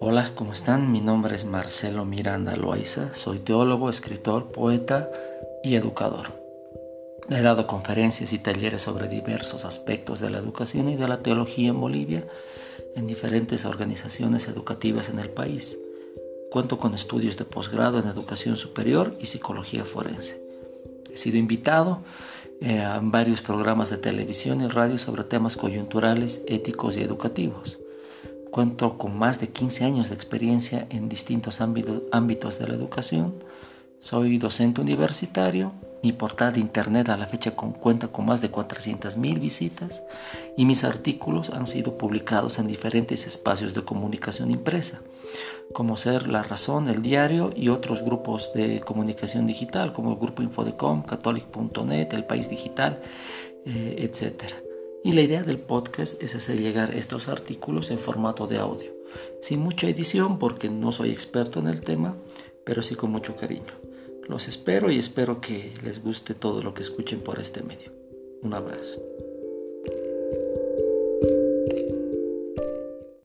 Hola, ¿cómo están? Mi nombre es Marcelo Miranda Loaiza, soy teólogo, escritor, poeta y educador. He dado conferencias y talleres sobre diversos aspectos de la educación y de la teología en Bolivia en diferentes organizaciones educativas en el país. Cuento con estudios de posgrado en educación superior y psicología forense. He sido invitado eh, varios programas de televisión y radio sobre temas coyunturales, éticos y educativos. Cuento con más de 15 años de experiencia en distintos ámbitos de la educación. Soy docente universitario. Mi portal de internet a la fecha cuenta con más de 400.000 visitas y mis artículos han sido publicados en diferentes espacios de comunicación impresa, como ser La Razón, El Diario y otros grupos de comunicación digital como el Grupo Infodecom, Catholic.net, El País Digital, eh, etc. Y la idea del podcast es hacer llegar estos artículos en formato de audio, sin mucha edición porque no soy experto en el tema, pero sí con mucho cariño. Los espero y espero que les guste todo lo que escuchen por este medio. Un abrazo.